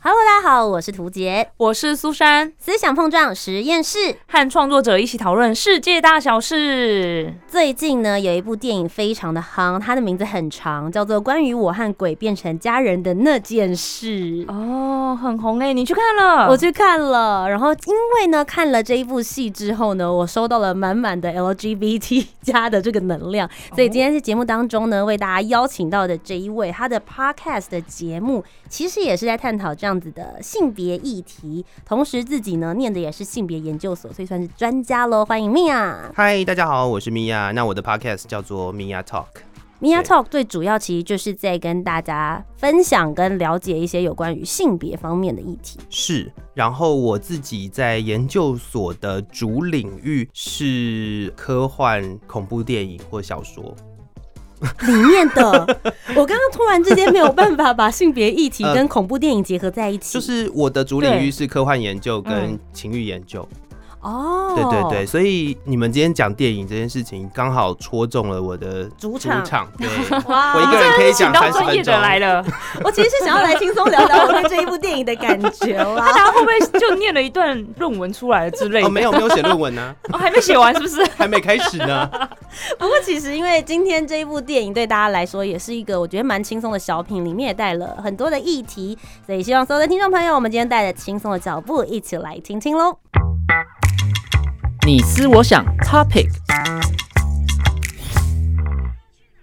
Hello，大家好，我是涂杰，我是苏珊，思想碰撞实验室。和创作者一起讨论世界大小事。最近呢，有一部电影非常的夯，它的名字很长，叫做《关于我和鬼变成家人的那件事》。哦，很红哎，你去看了？我去看了，然后因为呢看了这一部戏之后呢，我收到了满满的 LGBT 加的这个能量，所以今天在节目当中呢，为大家邀请到的这一位，他的 podcast 的节目其实也是在探讨这样子的性别议题，同时自己呢念的也是性别研究所，所以算是专家喽。欢迎 Mia。嗨，大家好，我是米娅。那我的 podcast 叫做米娅 Talk。Mia Talk 最主要其实就是在跟大家分享跟了解一些有关于性别方面的议题。是，然后我自己在研究所的主领域是科幻、恐怖电影或小说。里面的，我刚刚突然之间没有办法把性别议题呃跟恐怖电影结合在一起。就是我的主领域是科幻研究跟嗯情欲研究。哦，对对对，，所以你们今天讲电影这件事情，刚好戳中了我的主场对，我一个人可以请讲三十 到专业分钟。的来了，我其实是想要来轻松聊聊我对这一部电影的感觉啦。大家 会不会就念了一段论文出来之类的？哦，没有没有写论文呢、哦，还没写完是不是？还没开始呢。不过其实因为今天这一部电影对大家来说也是一个我觉得蛮轻松的小品，里面也带了很多的议题，所以希望所有的听众朋友，我们今天带着轻松的脚步一起来听听喽。你思我想，Topic。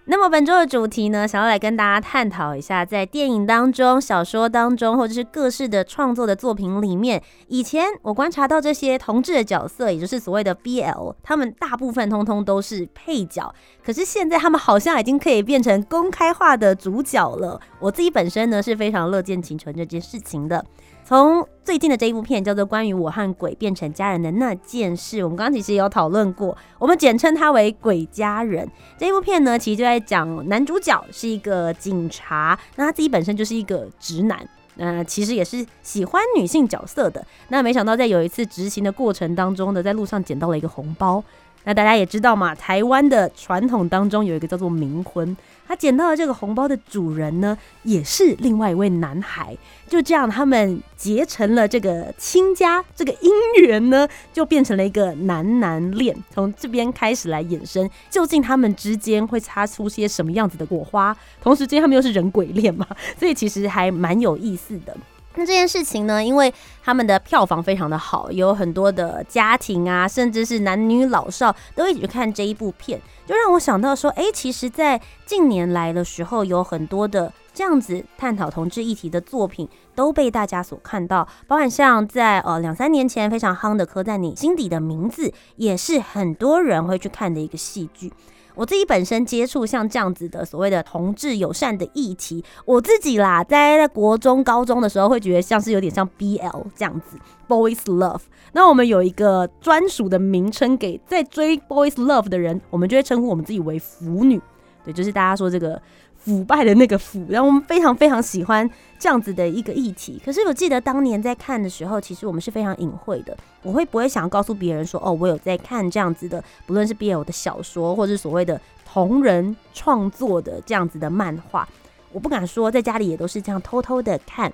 那么本周的主题呢，想要来跟大家探讨一下，在电影当中、小说当中，或者是各式的创作的作品里面，以前我观察到这些同志的角色，也就是所谓的 BL，他们大部分通通都是配角，可是现在他们好像已经可以变成公开化的主角了。我自己本身呢是非常乐见其成这件事情的。从最近的这一部片叫做《关于我和鬼变成家人的那件事》，我们刚刚其实也有讨论过，我们简称它为“鬼家人”。这一部片呢，其实就在讲男主角是一个警察，那他自己本身就是一个直男。那其实也是喜欢女性角色的。那没想到在有一次执行的过程当中呢，在路上捡到了一个红包。那大家也知道嘛，台湾的传统当中有一个叫做冥婚，他捡到的这个红包的主人呢，也是另外一位男孩。就这样，他们结成了这个亲家，这个姻缘呢，就变成了一个男男恋。从这边开始来衍生，究竟他们之间会擦出些什么样子的火花？同时间他们又是人鬼恋嘛，所以其实还蛮有意思的。那这件事情呢，因为他们的票房非常的好，有很多的家庭啊，甚至是男女老少都一起去看这一部片，就让我想到说，哎、其实，在近年来的时候，有很多的这样子探讨同志议题的作品都被大家所看到，包含像在呃两三年前非常夯的《刻在你心底的名字》，也是很多人会去看的一个戏剧。我自己本身接触像这样子的所谓的同志友善的议题，我自己啦，在在国中、高中的时候会觉得像是有点像 BL 这样子，Boys Love。那我们有一个专属的名称给在追 Boys Love 的人，我们就会称呼我们自己为腐女。对，就是大家说这个腐败的那个腐，然后我们非常非常喜欢这样子的一个议题。可是我记得当年在看的时候，其实我们是非常隐晦的，我会不会想要告诉别人说，哦，我有在看这样子的，不论是 BL 的小说，或是所谓的同人创作的这样子的漫画，我不敢说，在家里也都是这样偷偷的看。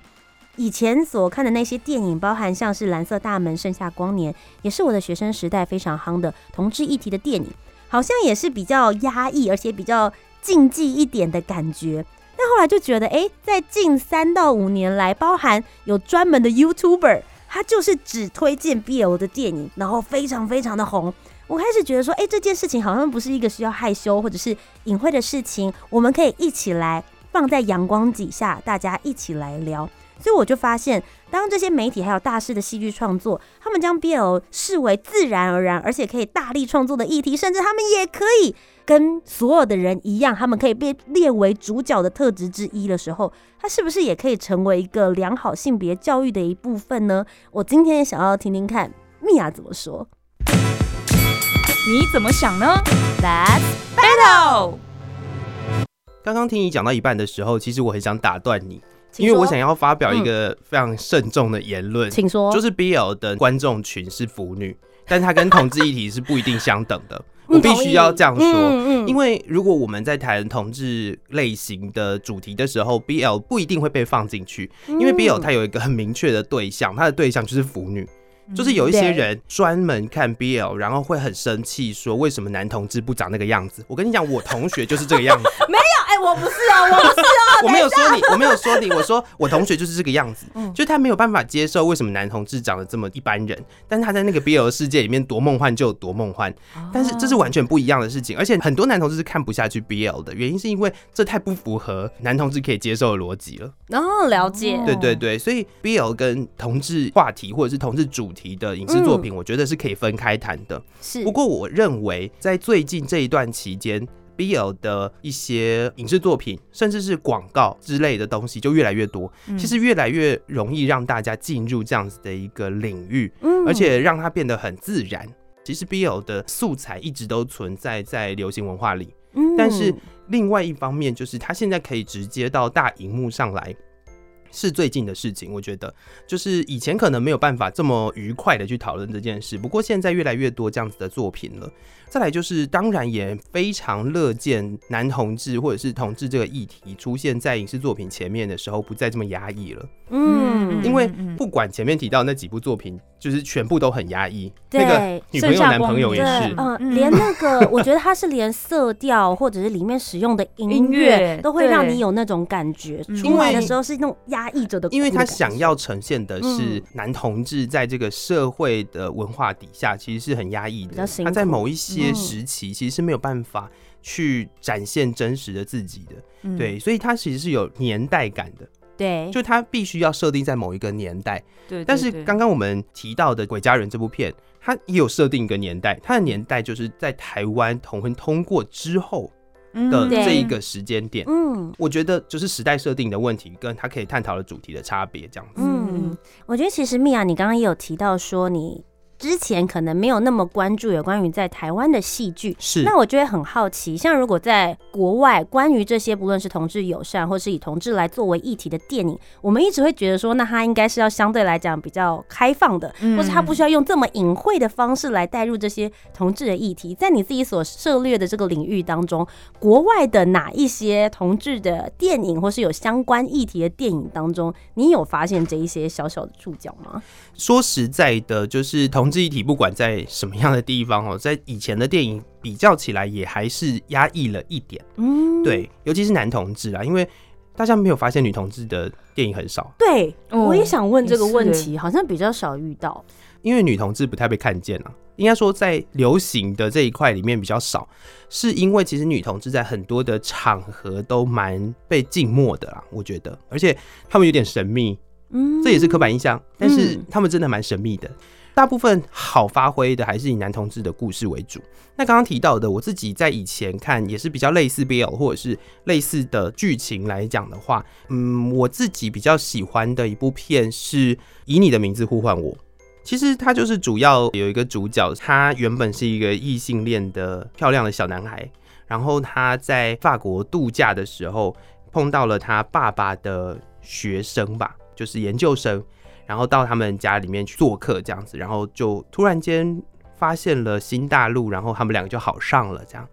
以前所看的那些电影，包含像是《蓝色大门》《盛夏光年》，也是我的学生时代非常夯的同志议题的电影，好像也是比较压抑，而且比较禁忌一点的感觉。但后来就觉得，哎、在近三到五年来，包含有专门的 YouTuber，他就是只推荐 BL 的电影，然后非常非常的红。我开始觉得说，哎、这件事情好像不是一个需要害羞或者是隐晦的事情，我们可以一起来放在阳光底下，大家一起来聊。所以我就发现，当这些媒体还有大师的戏剧创作，他们将 BL 视为自然而然，而且可以大力创作的议题，甚至他们也可以跟所有的人一样，他们可以被列为主角的特质之一的时候，它是不是也可以成为一个良好性别教育的一部分呢？我今天想要听听看米娅怎么说。你怎么想呢 Let's battle？刚刚听你讲到一半的时候，其实我很想打断你，因为我想要发表一个非常慎重的言论，请说，就是 BL 的观众群是腐女，但它跟同志议题是不一定相等的。嗯 我必须要这样说，嗯因为如果我们在谈同志类型的主题的时候，BL 不一定会被放进去，因为 BL 它有一个很明确的对象，它的对象就是腐女。就是有一些人专门看 BL，然后会很生气，说为什么男同志不长那个样子？我跟你讲，我同学就是这个样子。没有哎、我不是哦，我不是哦，我没有说你，我没有说你，我说我同学就是这个样子，嗯。就他没有办法接受为什么男同志长得这么一般人，但是他在那个 BL 世界里面多梦幻就有多梦幻，但是这是完全不一样的事情，而且很多男同志是看不下去 BL 的原因，是因为这太不符合男同志可以接受的逻辑了。哦，了解，对对对，所以 BL 跟同志话题或者是同志主题的影视作品，我觉得是可以分开谈的。是不过我认为，在最近这一段期间，BL 的一些影视作品，甚至是广告之类的东西，就越来越多。其实越来越容易让大家进入这样子的一个领域，嗯而且让它变得很自然。其实 BL 的素材一直都存在在流行文化里，嗯但是另外一方面，就是它现在可以直接到大荧幕上来。是最近的事情，我觉得就是以前可能没有办法这么愉快的去讨论这件事，不过现在越来越多这样子的作品了。再来就是，当然也非常乐见男同志或者是同志这个议题出现在影视作品前面的时候，不再这么压抑了。嗯，因为不管前面提到那几部作品，就是全部都很压抑，对那个女朋友、男朋友也，是。嗯、嗯连那个，我觉得它是连色调或者是里面使用的音音乐乐都会让你有那种感觉，嗯出来的时候是那种压抑着的，因为他想要呈现的是嗯男同志在这个社会的文化底下，其实是很压抑的。他在某一些嗯时期，其实是没有办法去展现真实的自己的。嗯对，所以它其实是有年代感的，对，就它必须要设定在某一个年代。对，但是刚刚我们提到的《鬼家人》这部片，它也有设定一个年代，它的年代就是在台湾同婚通过之后的这一个时间点。嗯我觉得就是时代设定的问题，跟他可以探讨的主题的差别，这样子。嗯，我觉得其实米娅，你刚刚也有提到说你。之前可能没有那么关注有关于在台湾的戏剧，是那我就会很好奇，像如果在国外关于这些不论是同志友善或是以同志来作为议题的电影，我们一直会觉得说，那它应该是要相对来讲比较开放的，嗯或是它不需要用这么隐晦的方式来带入这些同志的议题。在你自己所涉猎的这个领域当中，国外的哪一些同志的电影或是有相关议题的电影当中，你有发现这一些小小的触角吗？说实在的，就是同志一体，不管在什么样的地方哦，在以前的电影比较起来，也还是压抑了一点。嗯，对，尤其是男同志啊，因为大家没有发现女同志的电影很少，对，哦我也想问这个问题，好像比较少遇到。因为女同志不太被看见啊。应该说，在流行的这一块里面比较少，是因为其实女同志在很多的场合都蛮被静默的啦，我觉得，而且他们有点神秘，嗯，这也是刻板印象，但是嗯他们真的蛮神秘的。大部分好发挥的还是以男同志的故事为主。那刚刚提到的，我自己在以前看也是比较类似 BL 或者是类似的剧情来讲的话，嗯，我自己比较喜欢的一部片是《以你的名字呼唤我》。其实它就是主要有一个主角，他原本是一个异性恋的漂亮的小男孩，然后他在法国度假的时候碰到了他爸爸的学生吧，就是研究生，然后到他们家里面去做客这样子，然后就突然间发现了新大陆，然后他们两个就好上了，这样，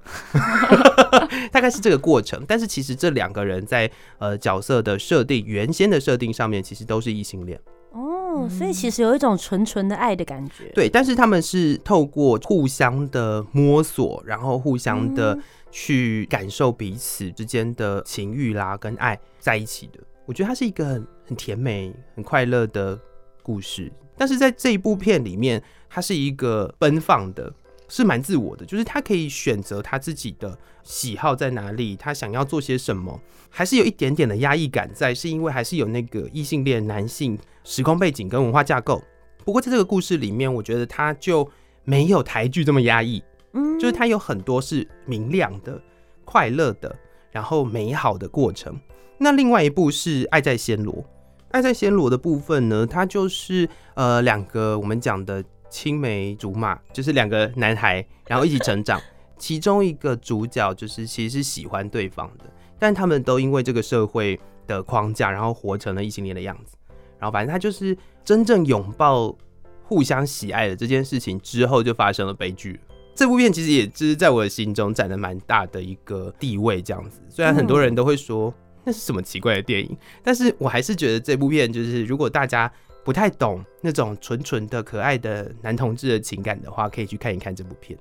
大概是这个过程。但是其实这两个人在呃角色的设定、原先的设定上面，其实都是异性恋。哦，所以其实有一种纯纯的爱的感觉。对，但是他们是透过互相的摸索，然后互相的嗯去感受彼此之间的情欲啦跟爱在一起的。我觉得它是一个很很甜美、很快乐的故事。但是在这一部片里面，它是一个奔放的，是蛮自我的，就是他可以选择他自己的喜好在哪里，他想要做些什么，还是有一点点的压抑感在，是因为还是有那个异性恋男性时空背景跟文化架构。不过在这个故事里面，我觉得他就没有台剧这么压抑，嗯就是他有很多是明亮的、快乐的，然后美好的过程。那另外一部是《爱在暹罗》，《爱在暹罗》的部分呢，它就是呃两个我们讲的青梅竹马，就是两个男孩，然后一起成长。其中一个主角就是其实是喜欢对方的，但他们都因为这个社会的框架，然后活成了异性恋的样子。然后反正他就是真正拥抱互相喜爱的这件事情之后，就发生了悲剧。这部片其实也就是在我的心中占了蛮大的一个地位，这样子。虽然很多人都会说那是什么奇怪的电影，但是我还是觉得这部片就是如果大家不太懂那种纯纯的可爱的男同志的情感的话，可以去看一看这部片。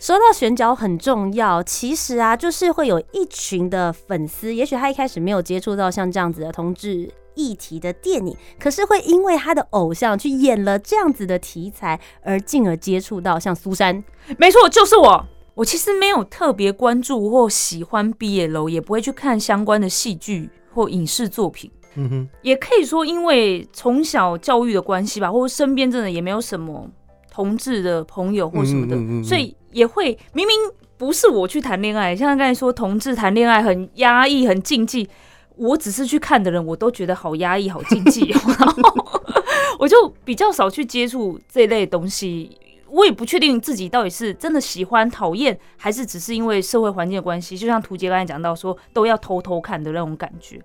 说到选角很重要，其实啊，就是会有一群的粉丝，也许他一开始没有接触到像这样子的同志议题的电影，可是会因为他的偶像去演了这样子的题材，而进而接触到像苏珊。没错，就是我。我其实没有特别关注或喜欢 BL，也不会去看相关的戏剧或影视作品。嗯哼，也可以说，因为从小教育的关系吧，或者身边真的也没有什么同志的朋友或什么的，嗯嗯嗯嗯所以也会明明不是我去谈恋爱，像刚才说同志谈恋爱很压抑、很禁忌，我只是去看的人，我都觉得好压抑、好禁忌、哦，然后 我就比较少去接触这类东西。我也不确定自己到底是真的喜欢、讨厌，还是只是因为社会环境的关系。就像图杰刚才讲到说，都要偷偷看的那种感觉。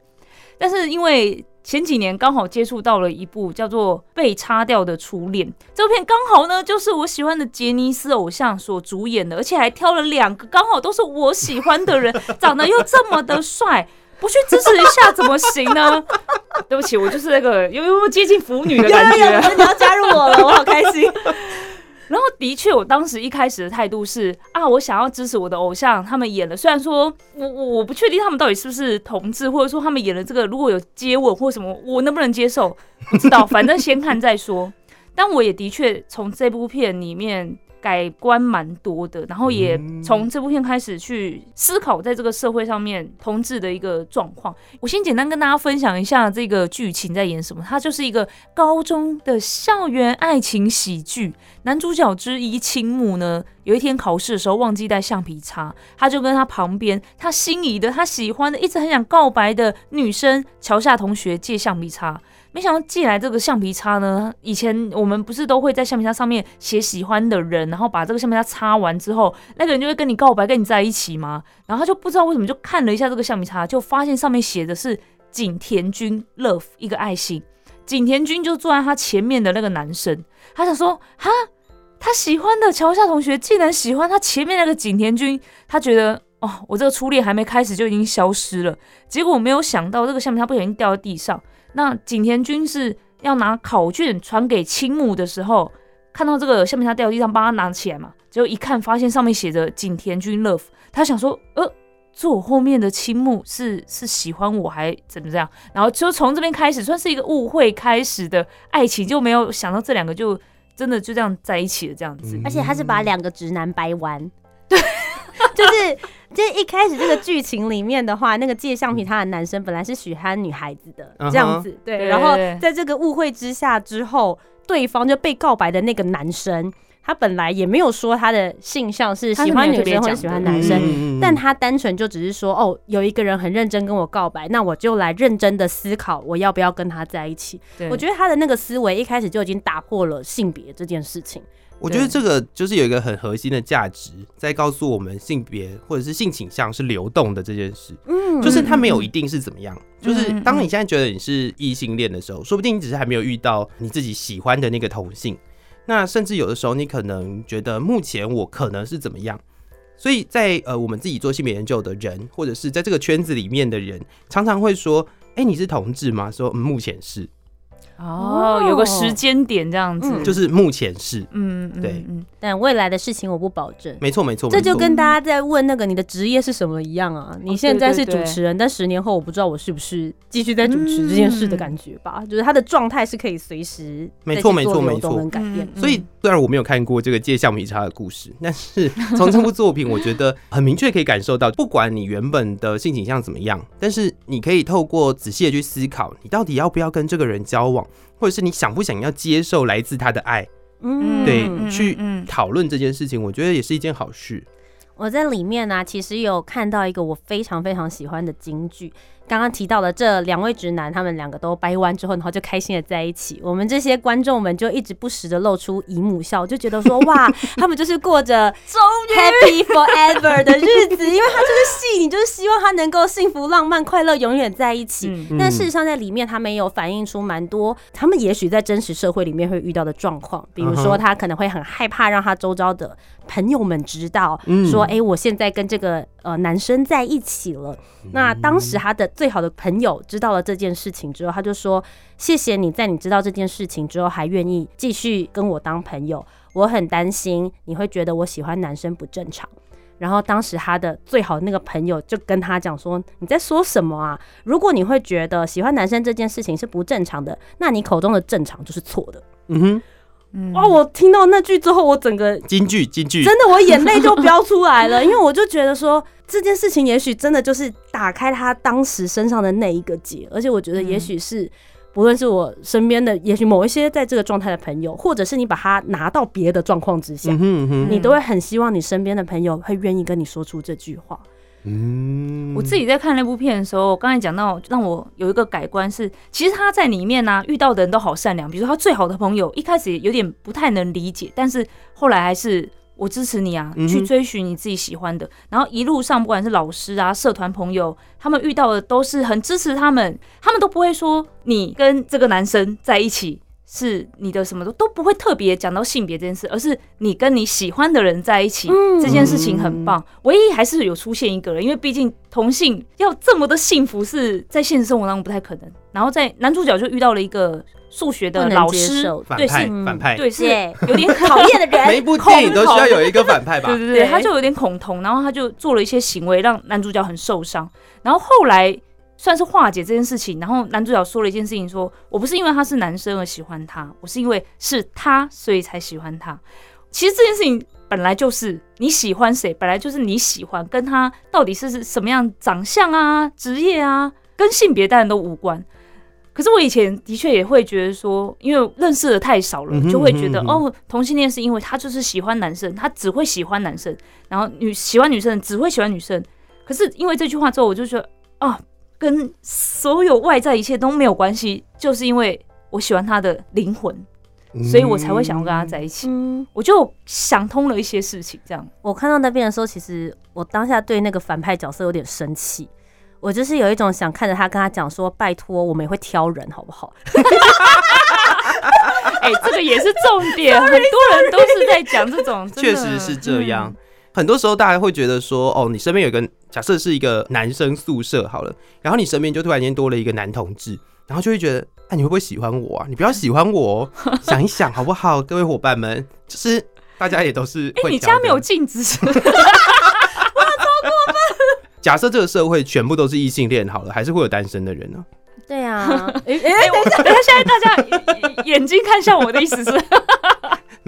但是因为前几年刚好接触到了一部叫做《被擦掉的初恋》这部片，刚好呢就是我喜欢的杰尼斯偶像所主演的，而且还挑了两个刚好都是我喜欢的人，长得又这么的帅，不去支持一下怎么行呢？对不起，我就是那个有有接近腐女的感觉？你要加入我了，我好开心。然后的确，我当时一开始的态度是啊，我想要支持我的偶像，他们演了，虽然说我我我不确定他们到底是不是同志，或者说他们演了这个如果有接吻或什么，我能不能接受，不知道，反正先看再说。但我也的确从这部片里面改观蛮多的，然后也从这部片开始去思考在这个社会上面同志的一个状况。我先简单跟大家分享一下这个剧情在演什么，它就是一个高中的校园爱情喜剧。男主角之一青木呢，有一天考试的时候忘记带橡皮擦，他就跟他旁边他心仪的、他喜欢的、一直很想告白的女生桥下同学借橡皮擦。没想到借来这个橡皮擦呢，以前我们不是都会在橡皮擦上面写喜欢的人，然后把这个橡皮擦擦完之后，那个人就会跟你告白，跟你在一起吗？然后他就不知道为什么就看了一下这个橡皮擦，就发现上面写的是景田君 love 一个爱心。景田君就坐在他前面的那个男生，他想说哈，他喜欢的桥下同学竟然喜欢他前面那个景田君，他觉得哦，我这个初恋还没开始就已经消失了。结果我没有想到这个橡皮擦不小心掉在地上，那景田君是要拿考卷传给青木的时候，看到这个橡皮擦掉地上，帮他拿起来嘛，结果一看发现上面写着景田君 love，他想说呃。坐我后面的青木是是喜欢我还怎么这样？然后就从这边开始，算是一个误会开始的爱情，就没有想到这两个就真的就这样在一起了这样子。而且他是把两个直男掰弯，对，就是就一开始这个剧情里面的话，那个借橡皮擦的男生本来是喜欢女孩子的这样子，对，然后在这个误会之下之后，对方就被告白的那个男生，他本来也没有说他的性向是喜欢女生或者喜欢男生，嗯但他单纯就只是说，哦，有一个人很认真跟我告白，那我就来认真的思考我要不要跟他在一起。我觉得他的那个思维一开始就已经打破了性别这件事情。我觉得这个就是有一个很核心的价值，在告诉我们性别或者是性倾向是流动的这件事。嗯就是他没有一定是怎么样，就是嗯当你现在觉得你是异性恋的时候，说不定你只是还没有遇到你自己喜欢的那个同性。那甚至有的时候，你可能觉得目前我可能是怎么样，所以在呃我们自己做性别研究的人，或者是在这个圈子里面的人，常常会说：“哎、你是同志吗？”说、嗯、目前是。哦，有个时间点这样子，嗯。就是目前是，嗯，嗯对。嗯，但未来的事情我不保证。没错没错，这就错。跟大家在问那个你的职业是什么一样啊！你现在是主持人，但十年后我不知道我是不是继续在主持这件事的感觉吧？就是他的状态是可以随时没错再去做没错没错流动跟改变。所以虽然我没有看过这个《借橡皮擦的故事》，但是 从这部作品，我觉得很明确可以感受到，不管你原本的性倾向怎么样，但是你可以透过仔细的去思考，你到底要不要跟这个人交往，或者是你想不想要接受来自他的爱，嗯对，嗯去嗯讨论这件事情，我觉得也是一件好事。我在里面呢、其实有看到一个我非常非常喜欢的金句。刚刚提到的这两位直男，他们两个都掰弯之后，然后就开心的在一起。我们这些观众们就一直不时的露出姨母笑，就觉得说哇，他们就是过着 happy forever 的日子，因为他就是戏，你就是希望他能够幸福、浪漫、快乐，永远在一起。嗯但事实上，在里面他们有反映出蛮多，他们也许在真实社会里面会遇到的状况，比如说他可能会很害怕让他周遭的朋友们知道，嗯说，哎、我现在跟这个呃男生在一起了。那当时他的最好的朋友知道了这件事情之后，他就说：“谢谢你在你知道这件事情之后，还愿意继续跟我当朋友。我很担心你会觉得我喜欢男生不正常。”然后当时他的最好的那个朋友就跟他讲说：“你在说什么啊？如果你会觉得喜欢男生这件事情是不正常的，那你口中的正常就是错的。嗯哼，嗯哇！我听到那句之后，我整个京剧京剧，真的我眼泪就飙出来了，因为我就觉得说这件事情也许真的就是打开他当时身上的那一个结，而且我觉得也许是。不论是我身边的，也许某一些在这个状态的朋友，或者是你把它拿到别的状况之下，嗯哼嗯哼，你都会很希望你身边的朋友会愿意跟你说出这句话。嗯我自己在看那部片的时候，刚才讲到让我有一个改观是，其实他在里面呢、遇到的人都好善良。比如说他最好的朋友，一开始有点不太能理解，但是后来还是我支持你啊，去追寻你自己喜欢的。然后一路上，不管是老师啊、社团朋友，他们遇到的都是很支持他们，他们都不会说你跟这个男生在一起。是你的什么都都不会特别讲到性别这件事，而是你跟你喜欢的人在一起、嗯这件事情很棒。唯一还是有出现一个人，因为毕竟同性要这么的幸福是在现实生活当中不太可能。然后在男主角就遇到了一个数学的老师，对反派是，嗯反派，对是有点 讨厌的人，每一部电影都需要有一个反派吧 对？对对，他就有点恐同，然后他就做了一些行为让男主角很受伤，然后后来算是化解这件事情，然后男主角说了一件事情说，我不是因为他是男生而喜欢他，我是因为是他所以才喜欢他。其实这件事情本来就是你喜欢谁，本来就是你喜欢，跟他到底是什么样长相啊、职业啊，跟性别当然都无关。可是我以前的确也会觉得说，因为认识的太少了，就会觉得哦，同性恋是因为他就是喜欢男生，他只会喜欢男生，然后女喜欢女生只会喜欢女生。可是因为这句话之后，我就觉得啊，跟所有外在一切都没有关系，就是因为我喜欢他的灵魂，所以我才会想要跟他在一起。嗯，我就想通了一些事情，这样。我看到那边的时候，其实我当下对那个反派角色有点生气。我就是有一种想看着他跟他讲说：“拜托，我们也会挑人，好不好 哎、这个也是重点，很多人都是在讲这种，确实是这样。很多时候大家会觉得说，哦，你身边有一个假设是一个男生宿舍好了，然后你身边就突然间多了一个男同志，然后就会觉得，哎、你会不会喜欢我啊？你不要喜欢我、哦，想一想好不好？各位伙伴们，就是大家也都是哎、会。你家没有？镜子？假设这个社会全部都是异性恋好了，还是会有单身的人呢、？”对啊，诶哎、我等一下，现在大家眼睛看向我的意思是，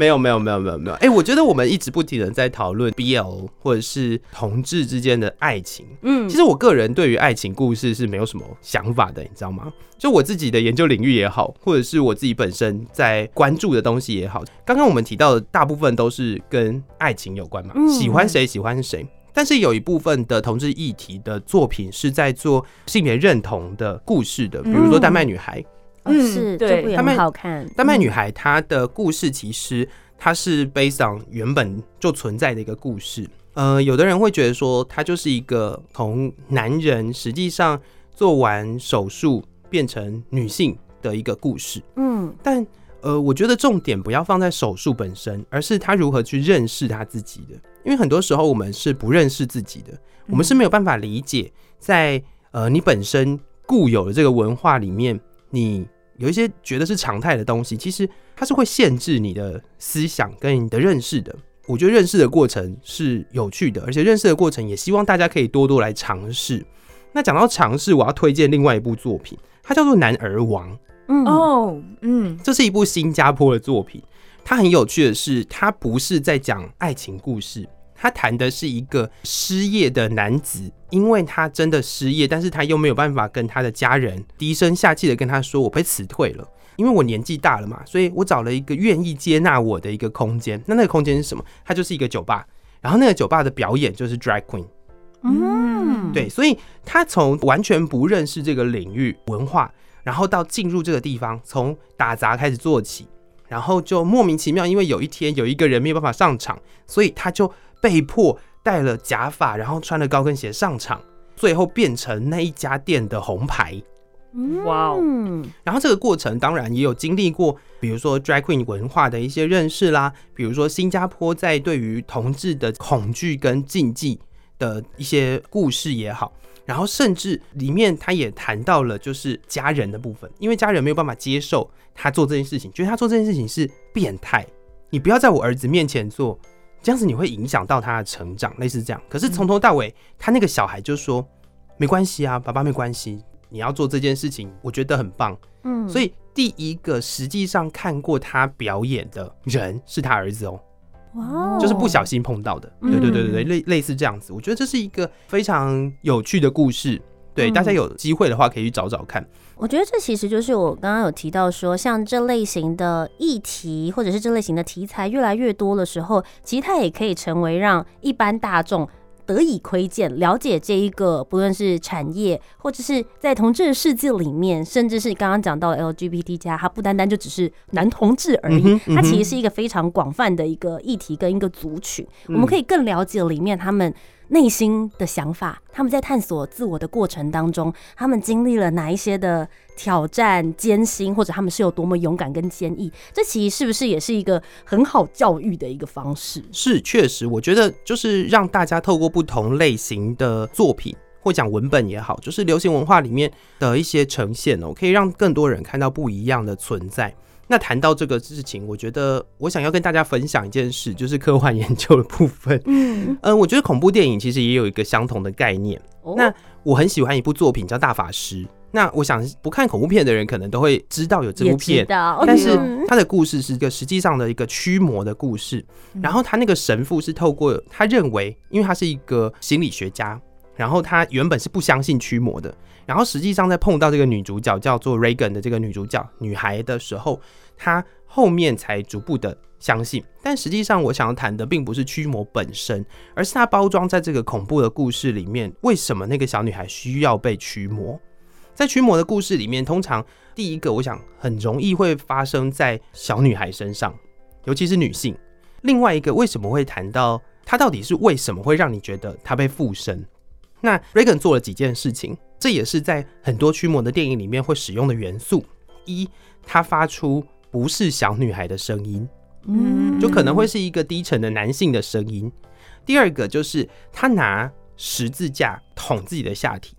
没有没有没有没有没有，哎、我觉得我们一直不停的在讨论 BL 或者是同志之间的爱情。嗯其实我个人对于爱情故事是没有什么想法的，你知道吗？就我自己的研究领域也好，或者是我自己本身在关注的东西也好，刚刚我们提到的大部分都是跟爱情有关嘛，嗯喜欢谁喜欢谁。但是有一部分的同志议题的作品是在做性别认同的故事的，比如说《丹麦女孩》。哦嗯是对这部也很他们好看。丹麦女孩她的故事其实它是 based on 原本就存在的一个故事。呃，有的人会觉得说，她就是一个从男人实际上做完手术变成女性的一个故事。嗯但呃，我觉得重点不要放在手术本身，而是她如何去认识她自己的。因为很多时候我们是不认识自己的，我们是没有办法理解在呃你本身固有的这个文化里面，你有一些觉得是常态的东西，其实它是会限制你的思想跟你的认识的。我觉得认识的过程是有趣的，而且认识的过程也希望大家可以多多来尝试。那讲到尝试，我要推荐另外一部作品，它叫做《男儿王》。嗯，哦，嗯，这是一部新加坡的作品。它很有趣的是，它不是在讲爱情故事，他谈的是一个失业的男子，因为他真的失业，但是他又没有办法跟他的家人低声下气的跟他说：“我被辞退了，因为我年纪大了嘛，所以我找了一个愿意接纳我的一个空间。那那个空间是什么？它就是一个酒吧，然后那个酒吧的表演就是 drag queen。嗯，对，所以他从完全不认识这个领域文化，然后到进入这个地方，从打杂开始做起，然后就莫名其妙，因为有一天有一个人没有办法上场，所以他就被迫戴了假发，然后穿了高跟鞋上场，最后变成那一家店的红牌。哇哦。嗯。然后这个过程当然也有经历过，比如说 drag queen 文化的一些认识啦，比如说新加坡在对于同志的恐惧跟禁忌的一些故事也好，然后甚至里面他也谈到了就是家人的部分，因为家人没有办法接受他做这件事情，觉得他做这件事情是变态，你不要在我儿子面前做，这样子你会影响到他的成长，类似这样。可是从头到尾，他那个小孩就说没关系啊，爸爸没关系。你要做这件事情，我觉得很棒。嗯，所以第一个实际上看过他表演的人是他儿子哦，哇哦，就是不小心碰到的。嗯对对对对对，类类似这样子，我觉得这是一个非常有趣的故事。对，嗯大家有机会的话可以去找找看。我觉得这其实就是我刚刚有提到说，像这类型的议题或者是这类型的题材越来越多的时候，其实它也可以成为让一般大众。得以窥见、了解这一个，不论是产业，或者是在同志的世界里面，甚至是刚刚讲到 LGBT 加，它不单单就只是男同志而已，嗯嗯它其实是一个非常广泛的一个议题跟一个族群。我们可以以更了解里面他们内心的想法，他们在探索自我的过程当中，他们经历了哪一些的挑战、艰辛，或者他们是有多么勇敢跟坚毅。这其实是不是也是一个很好教育的一个方式？是确实，我觉得就是让大家透过不同类型的作品。或讲文本也好，就是流行文化里面的一些呈现哦，可以让更多人看到不一样的存在。那谈到这个事情，我觉得我想要跟大家分享一件事，就是科幻 研究的部分。嗯，嗯，我觉得恐怖电影其实也有一个相同的概念。哦那我很喜欢一部作品叫《大法师》。那我想不看恐怖片的人可能都会知道有这部片但是嗯他的故事是一个实际上的一个驱魔的故事。然后他那个神父是透过他认为，因为他是一个心理学家，然后他原本是不相信驱魔的，然后实际上在碰到这个女主角叫做 Reagan 的这个女主角女孩的时候，他后面才逐步的相信。但实际上，我想要谈的并不是驱魔本身，而是它包装在这个恐怖的故事里面，为什么那个小女孩需要被驱魔？在驱魔的故事里面，通常第一个，我想很容易会发生在小女孩身上，尤其是女性。另外一个，为什么会谈到她到底是为什么会让你觉得她被附身？那 Reagan 做了几件事情，这也是在很多驱魔的电影里面会使用的元素。一，他发出不是小女孩的声音，嗯就可能会是一个低沉的男性的声音。第二个就是他拿十字架捅自己的下体，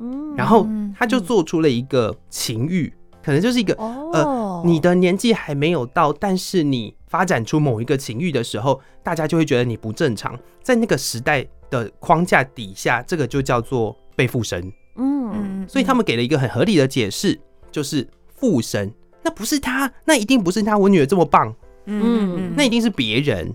嗯然后他就做出了一个情欲，可能就是一个哦，呃你的年纪还没有到，但是你发展出某一个情欲的时候，大家就会觉得你不正常。在那个时代的框架底下，这个就叫做被附身。嗯所以他们给了一个很合理的解释，就是附身，那不是他，那一定不是他。我女儿这么棒，嗯那一定是别人，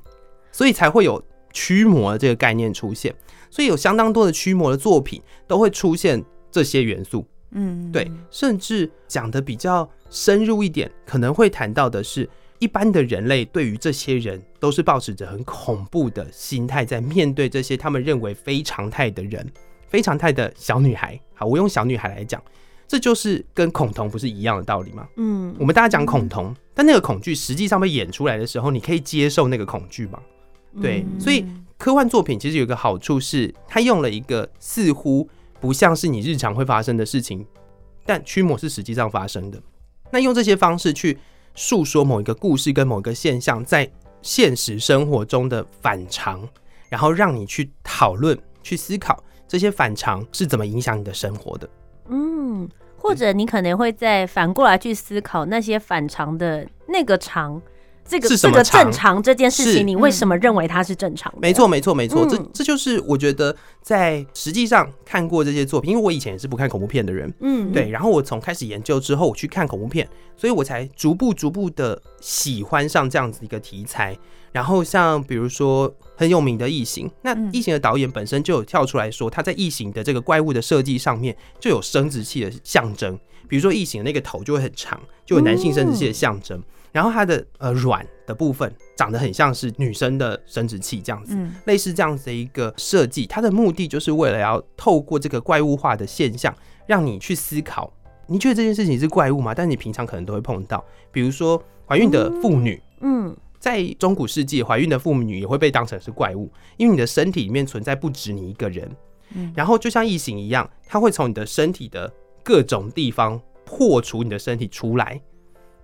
所以才会有驱魔的这个概念出现。所以有相当多的驱魔的作品都会出现这些元素。嗯对，甚至讲的比较深入一点，可能会谈到的是，一般的人类对于这些人都是抱持着很恐怖的心态，在面对这些他们认为非常态的人，非常态的小女孩。好，我用小女孩来讲，这就是跟恐同不是一样的道理吗？嗯我们大家讲恐同，但那个恐惧实际上被演出来的时候，你可以接受那个恐惧吗？对，所以科幻作品其实有一个好处是，它用了一个似乎不像是你日常会发生的事情，但驱魔是实际上发生的。那用这些方式去诉说某一个故事跟某一个现象在现实生活中的反常，然后让你去讨论、去思考这些反常是怎么影响你的生活的。嗯，或或者你可能会再反过来去思考那些反常的那个常。这个这个是什么常正常这件事情，你为什么认为它是正常的？没错，没错，没错，这嗯这就是我觉得在实际上看过这些作品，因为我以前也是不看恐怖片的人，嗯，对，然后我从开始研究之后，我去看恐怖片，所以我才逐步逐步的喜欢上这样子一个题材。然后像比如说很有名的《异形》，那嗯《异形》的导演本身就有跳出来说，他在《异形》的这个怪物的设计上面就有生殖器的象征，比如说《异形》的那个头就会很长，就有男性生殖器的象征。然后它的呃软的部分长得很像是女生的生殖器这样子，嗯类似这样子的一个设计，它的目的就是为了要透过这个怪物化的现象，让你去思考，你觉得这件事情是怪物吗？但你平常可能都会碰到，比如说怀孕的妇女。嗯，在中古世纪，怀孕的妇女也会被当成是怪物，因为你的身体里面存在不止你一个人。嗯然后就像异形一样，它会从你的身体的各种地方破除你的身体出来。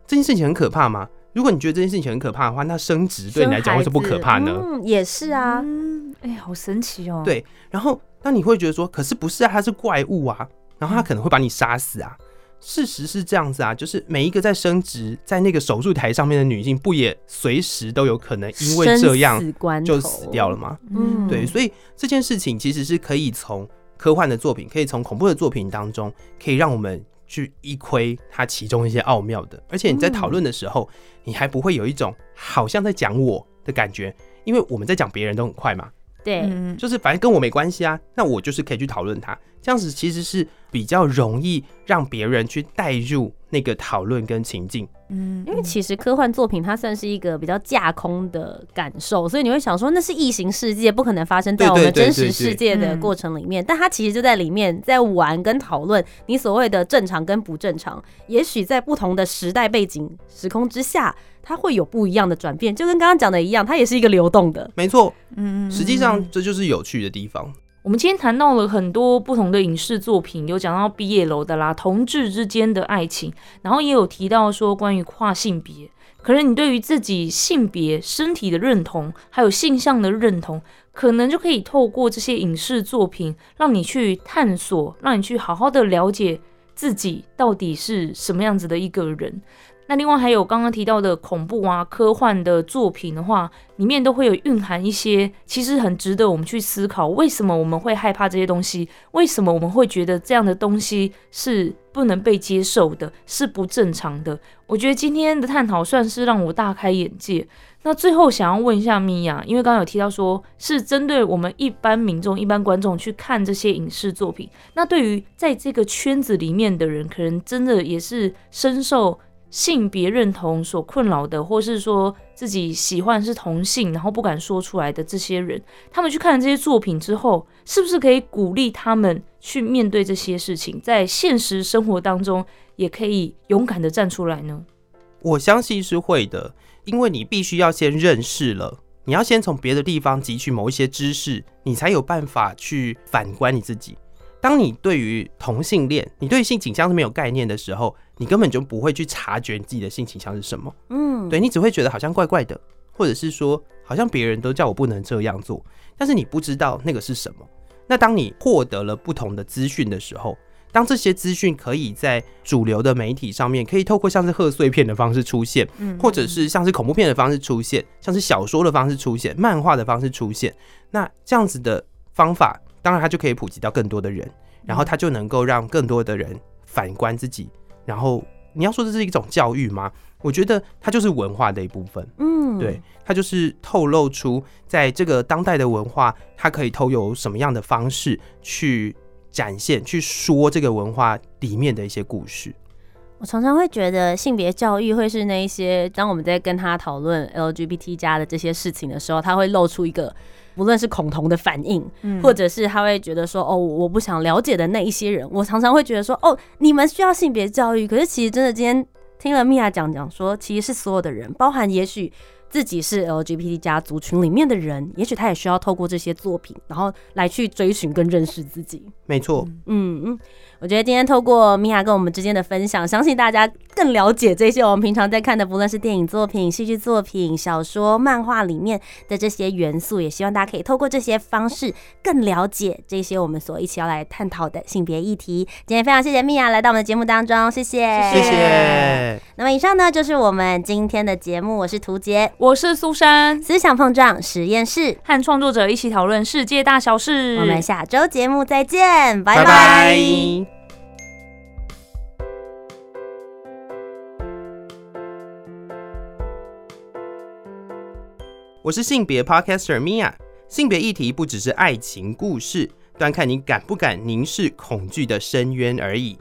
这件事情很可怕吗？如果你觉得这件事情很可怕的话，那生殖对你来讲为什么不可怕呢？嗯，也是啊，嗯，哎，好神奇哦。对然后，那你会觉得说，可是不是啊，它是怪物啊，然后它可能会把你杀死啊。事实是这样子啊，就是每一个在生殖在那个手术台上面的女性，不也随时都有可能因为这样就死掉了？吗？嗯，对，所以这件事情其实是可以从科幻的作品，可以从恐怖的作品当中，可以让我们去一窥它其中一些奥妙的。而且你在讨论的时候，你还不会有一种好像在讲我的感觉，因为我们在讲别人都很快嘛，对，嗯，就是反正跟我没关系啊，那我就是可以去讨论它，这样子其实是比较容易让别人去带入那个讨论跟情境。嗯，因为其实科幻作品它算是一个比较架空的感受，所以你会想说那是异形世界，不可能发生在我们真实世界的嗯。过程里面。但它其实就在里面在玩跟讨论你所谓的正常跟不正常，也许在不同的时代背景时空之下，它会有不一样的转变，就跟刚刚讲的一样，它也是一个流动的。没错，嗯，嗯实际上这就是有趣的地方。我们今天谈到了很多不同的影视作品，有讲到毕业楼的啦，同志之间的爱情，然后也有提到说关于跨性别。可能你对于自己性别、身体的认同，还有性向的认同，可能就可以透过这些影视作品，让你去探索，让你去好好的了解自己到底是什么样子的一个人。那另外还有刚刚提到的恐怖啊、科幻的作品的话，里面都会有蕴含一些，其实很值得我们去思考，为什么我们会害怕这些东西？为什么我们会觉得这样的东西是不能被接受的，是不正常的？我觉得今天的探讨算是让我大开眼界。那最后想要问一下米娅，因为刚刚有提到说是针对我们一般民众、一般观众去看这些影视作品，那对于在这个圈子里面的人，可能真的也是深受性别认同所困扰的，或是说自己喜欢是同性，然后不敢说出来的这些人，他们去看了这些作品之后，是不是可以鼓励他们去面对这些事情，在现实生活当中也可以勇敢的站出来呢？我相信是会的，因为你必须要先认识了，你要先从别的地方汲取某一些知识，你才有办法去反观你自己。当你对于同性恋，你对性倾向是没有概念的时候，你根本就不会去察觉你自己的性倾向是什么。嗯，对你只会觉得好像怪怪的，或者是说好像别人都叫我不能这样做，但是你不知道那个是什么。那当你获得了不同的资讯的时候，当这些资讯可以在主流的媒体上面，可以透过像是贺岁片的方式出现，嗯或者是像是恐怖片的方式出现，像是小说的方式出现，漫画的方式出现，那这样子的方法，当然它就可以普及到更多的人，然后它就能够让更多的人反观自己。然后你要说这是一种教育吗？我觉得它就是文化的一部分。嗯，对，它就是透露出在这个当代的文化，它可以透有什么样的方式去展现、去说这个文化里面的一些故事。我常常会觉得性别教育会是那一些，当我们在跟他讨论 LGBT 加的这些事情的时候，他会露出一个不论是恐同的反应，嗯或者是他会觉得说，哦，我不想了解的那一些人，我常常会觉得说，哦，你们需要性别教育，可是其实真的今天听了米娅讲讲说，其实是所有的人，包含也许。自己是 LGBT 家族群里面的人，也许他也需要透过这些作品，然后来去追寻跟认识自己。没错，嗯嗯，我觉得今天透过米娅跟我们之间的分享，相信大家更了解这些我们平常在看的，不论是电影作品、戏剧作品、小说、漫画里面的这些元素，也希望大家可以透过这些方式更了解这些我们所一起要来探讨的性别议题。今天非常谢谢米娅来到我们的节目当中，谢谢，谢谢。那么以上呢就是我们今天的节目，我是涂杰，我是苏珊，思想碰撞实验室，和创作者一起讨论世界大小事。我们下周节目再见，拜拜拜。我是性别 Podcaster Mia，性别议题不只是爱情故事，端看你敢不敢凝视恐惧的深渊而已。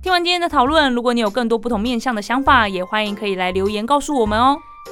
听完今天的讨论，如果你有更多不同面向的想法，也欢迎可以来留言告诉我们哦。